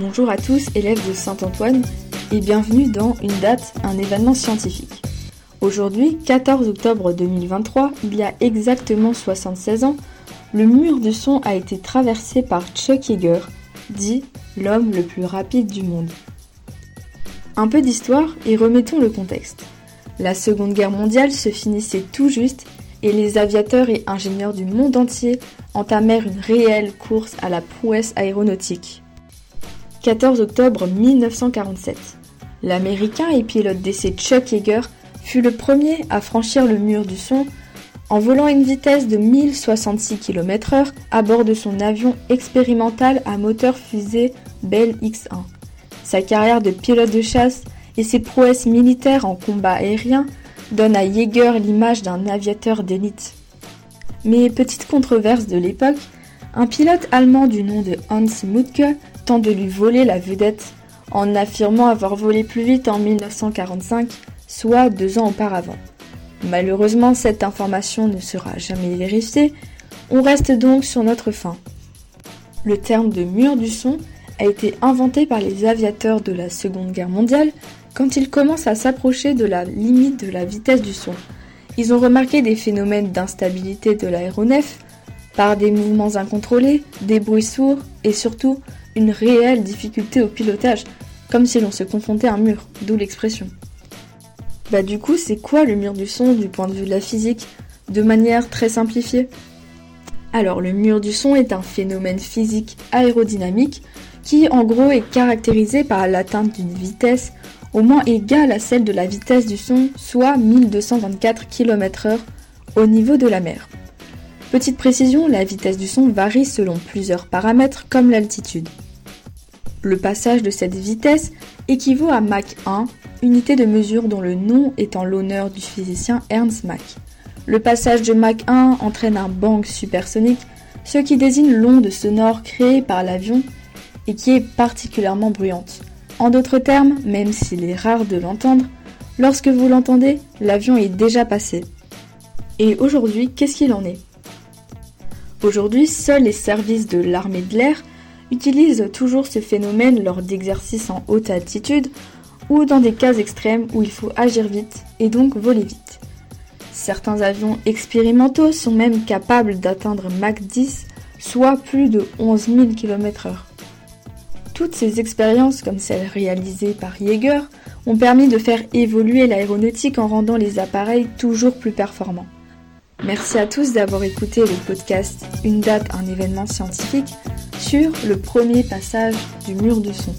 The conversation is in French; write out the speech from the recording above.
Bonjour à tous, élèves de Saint-Antoine, et bienvenue dans Une date, un événement scientifique. Aujourd'hui, 14 octobre 2023, il y a exactement 76 ans, le mur du son a été traversé par Chuck Yeager, dit l'homme le plus rapide du monde. Un peu d'histoire et remettons le contexte. La Seconde Guerre mondiale se finissait tout juste et les aviateurs et ingénieurs du monde entier entamèrent une réelle course à la prouesse aéronautique. 14 octobre 1947. L'américain et pilote d'essai Chuck Yeager fut le premier à franchir le mur du son en volant à une vitesse de 1066 km/h à bord de son avion expérimental à moteur fusée Bell X-1. Sa carrière de pilote de chasse et ses prouesses militaires en combat aérien donnent à Yeager l'image d'un aviateur d'élite. Mais petite controverse de l'époque, un pilote allemand du nom de Hans Mutke de lui voler la vedette en affirmant avoir volé plus vite en 1945, soit deux ans auparavant. Malheureusement, cette information ne sera jamais vérifiée, on reste donc sur notre fin. Le terme de mur du son a été inventé par les aviateurs de la Seconde Guerre mondiale quand ils commencent à s'approcher de la limite de la vitesse du son. Ils ont remarqué des phénomènes d'instabilité de l'aéronef par des mouvements incontrôlés, des bruits sourds et surtout une réelle difficulté au pilotage, comme si l'on se confrontait à un mur, d'où l'expression. Bah du coup, c'est quoi le mur du son du point de vue de la physique, de manière très simplifiée? Alors le mur du son est un phénomène physique aérodynamique qui en gros est caractérisé par l'atteinte d'une vitesse au moins égale à celle de la vitesse du son, soit 1224 km/h au niveau de la mer. Petite précision, la vitesse du son varie selon plusieurs paramètres comme l'altitude. Le passage de cette vitesse équivaut à Mach 1, unité de mesure dont le nom est en l'honneur du physicien Ernst Mach. Le passage de Mach 1 entraîne un bang supersonique, ce qui désigne l'onde sonore créée par l'avion et qui est particulièrement bruyante. En d'autres termes, même s'il est rare de l'entendre, lorsque vous l'entendez, l'avion est déjà passé. Et aujourd'hui, qu'est-ce qu'il en est? Aujourd'hui, seuls les services de l'armée de l'air utilisent toujours ce phénomène lors d'exercices en haute altitude ou dans des cas extrêmes où il faut agir vite et donc voler vite. Certains avions expérimentaux sont même capables d'atteindre Mach 10, soit plus de 11 000 km/h. Toutes ces expériences, comme celles réalisées par Yeager, ont permis de faire évoluer l'aéronautique en rendant les appareils toujours plus performants. Merci à tous d'avoir écouté le podcast Une date, un événement scientifique sur le premier passage du mur de son.